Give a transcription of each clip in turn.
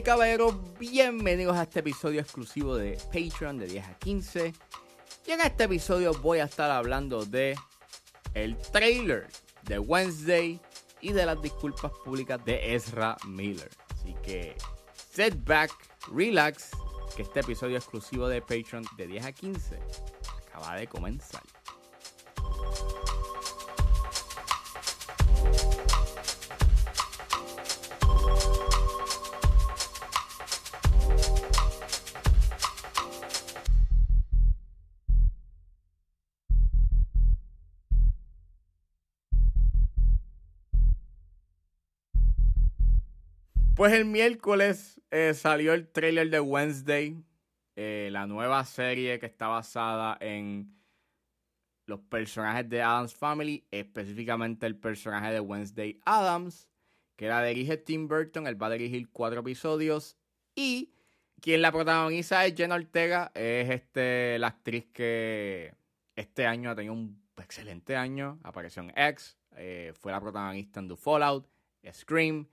y caballeros, bienvenidos a este episodio exclusivo de Patreon de 10 a 15. Y en este episodio voy a estar hablando de el trailer de Wednesday y de las disculpas públicas de Ezra Miller. Así que sit back, relax, que este episodio exclusivo de Patreon de 10 a 15 acaba de comenzar. Pues el miércoles eh, salió el trailer de Wednesday, eh, la nueva serie que está basada en los personajes de Adams Family, específicamente el personaje de Wednesday Adams, que la dirige Tim Burton, él va a dirigir cuatro episodios y quien la protagoniza es Jenna Ortega, es este, la actriz que este año ha tenido un excelente año, apareció en X, eh, fue la protagonista en The Fallout, Scream,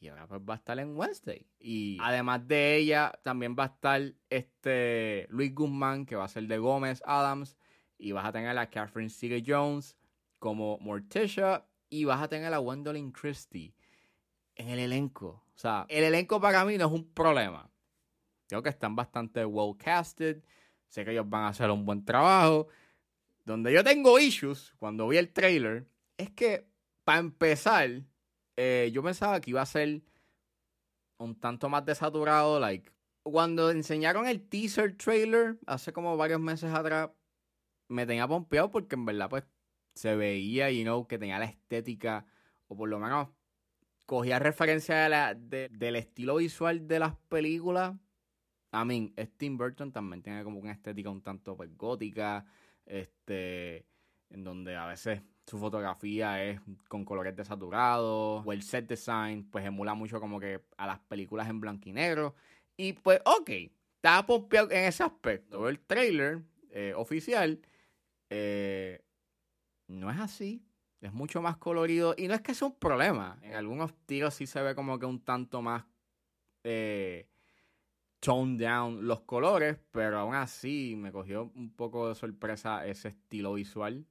y ahora pues va a estar en Wednesday. Y además de ella, también va a estar este Luis Guzmán, que va a ser de Gómez Adams. Y vas a tener a Catherine Seeger Jones como Morticia. Y vas a tener a Gwendolyn Christie en el elenco. O sea, el elenco para mí no es un problema. Creo que están bastante well casted. Sé que ellos van a hacer un buen trabajo. Donde yo tengo issues cuando vi el trailer es que, para empezar, eh, yo pensaba que iba a ser un tanto más desaturado. Like, cuando enseñaron el teaser trailer hace como varios meses atrás, me tenía pompeado porque en verdad, pues, se veía, you know, que tenía la estética, o por lo menos cogía referencia del estilo visual de las películas. I mean, Tim Burton también tiene como una estética un tanto pues, gótica, este, en donde a veces su fotografía es con colores desaturados, o el set design, pues emula mucho como que a las películas en blanco y negro. Y pues, ok, estaba pompeado en ese aspecto. El trailer eh, oficial eh, no es así. Es mucho más colorido. Y no es que sea un problema. En algunos tiros sí se ve como que un tanto más eh, toned down los colores. Pero aún así me cogió un poco de sorpresa ese estilo visual.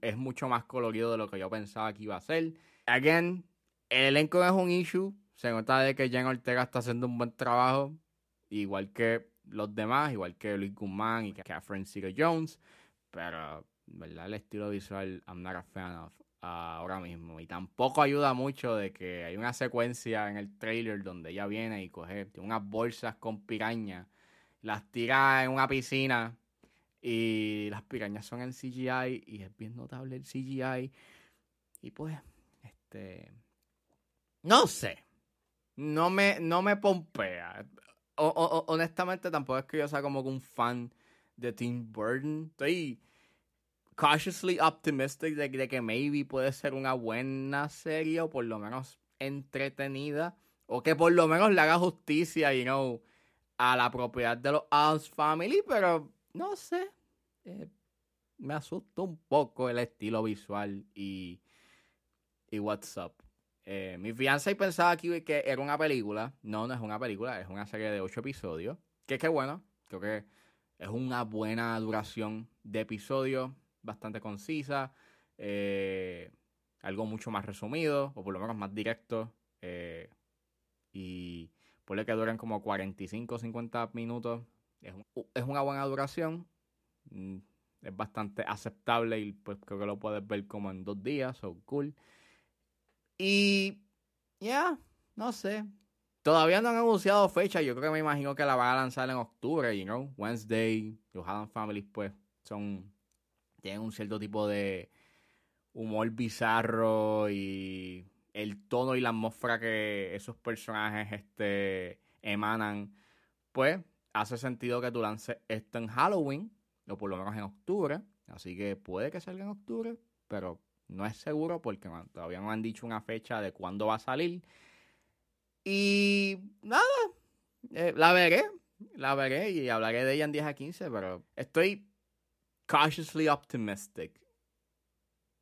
Es mucho más colorido de lo que yo pensaba que iba a ser. Again, el elenco es un issue. Se nota de que Jen Ortega está haciendo un buen trabajo. Igual que los demás, igual que Luis Guzmán y Catherine Seeger Jones. Pero, ¿verdad? El estilo visual, I'm not a fan of ahora mismo. Y tampoco ayuda mucho de que hay una secuencia en el trailer donde ella viene y coge unas bolsas con piraña, las tira en una piscina y las pirañas son en CGI y es bien notable el CGI. Y pues, este. No sé. No me, no me pompea. honestamente, tampoco es que yo sea como un fan de Tim Burton. Estoy cautiously optimistic de, que maybe puede ser una buena serie o por lo menos entretenida. O que por lo menos le haga justicia, you know, a la propiedad de los Adams Family. Pero no sé. Eh, me asusta un poco el estilo visual y, y what's up. Eh, mi fianza y pensaba que era una película. No, no es una película, es una serie de ocho episodios. Que qué bueno, creo que es una buena duración de episodios, bastante concisa. Eh, algo mucho más resumido, o por lo menos más directo. y puede que duren como 45 o 50 minutos. Es, es una buena duración. Mm, es bastante aceptable y pues creo que lo puedes ver como en dos días, o cool. Y ya, no sé. Todavía no han anunciado fecha, yo creo que me imagino que la van a lanzar en octubre, you know, Wednesday, los Adam Families pues son, tienen un cierto tipo de humor bizarro y el tono y la atmósfera que esos personajes este, emanan, pues hace sentido que tú lances esto en Halloween o por lo menos en octubre. Así que puede que salga en octubre, pero no es seguro porque todavía no han dicho una fecha de cuándo va a salir. Y nada, eh, la veré, la veré y hablaré de ella en 10 a 15, pero estoy cautiously optimistic.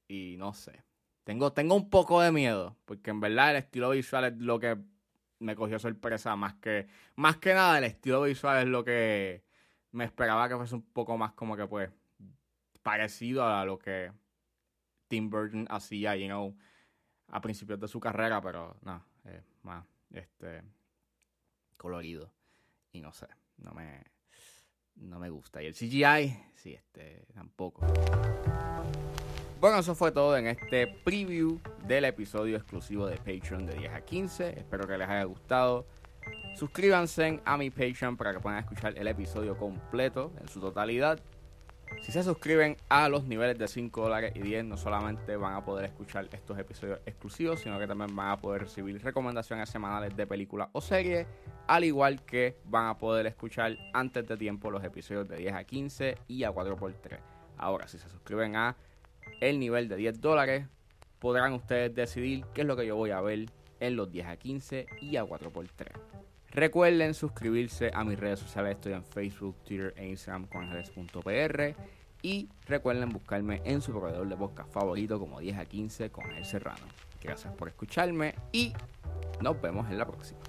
Y no sé. Tengo, tengo un poco de miedo, porque en verdad el estilo visual es lo que me cogió sorpresa más que, más que nada el estilo visual es lo que me esperaba que fuese un poco más como que pues parecido a lo que Tim Burton hacía, you know, a principios de su carrera, pero no, más este colorido y no sé, no me no me gusta. Y el CGI, sí, este tampoco. Bueno, eso fue todo en este preview del episodio exclusivo de Patreon de 10 a 15. Espero que les haya gustado. Suscríbanse a mi Patreon para que puedan escuchar el episodio completo en su totalidad. Si se suscriben a los niveles de 5 dólares y 10, no solamente van a poder escuchar estos episodios exclusivos, sino que también van a poder recibir recomendaciones semanales de películas o series, al igual que van a poder escuchar antes de tiempo los episodios de 10 a 15 y a 4x3. Ahora, si se suscriben a el nivel de 10 dólares, podrán ustedes decidir qué es lo que yo voy a ver en los 10 a 15 y a 4x3. Recuerden suscribirse a mis redes sociales, estoy en Facebook, Twitter e Instagram con ángeles.pr y recuerden buscarme en su proveedor de podcast favorito como 10 a 15 con el Serrano. Gracias por escucharme y nos vemos en la próxima.